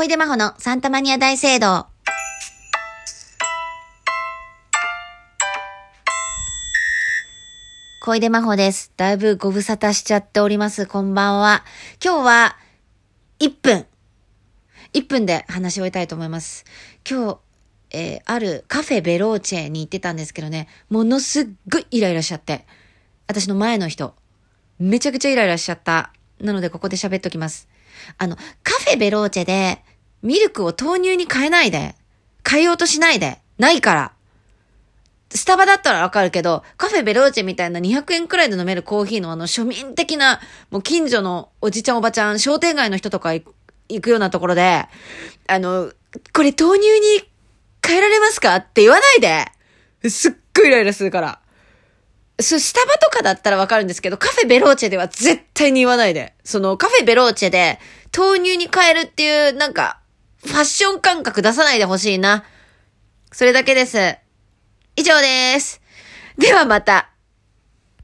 小出真帆のサンタマニア大聖堂。小出真帆です。だいぶご無沙汰しちゃっております。こんばんは。今日は、1分。1分で話し終えたいと思います。今日、えーあるカフェベローチェに行ってたんですけどね、ものすっごいイライラしちゃって。私の前の人、めちゃくちゃイライラしちゃった。なのでここで喋っときます。あの、カフェベローチェで、ミルクを豆乳に変えないで。変えようとしないで。ないから。スタバだったらわかるけど、カフェベローチェみたいな200円くらいで飲めるコーヒーのあの庶民的な、もう近所のおじちゃんおばちゃん、商店街の人とか行くようなところで、あの、これ豆乳に変えられますか？って言わないで。すっごいイライラするから。そスタバとかだったらわかるんですけど、カフェベローチェでは絶対に言わないで。そのカフェベローチェで豆乳に変えるっていう、なんか、ファッション感覚出さないでほしいな。それだけです。以上です。ではまた。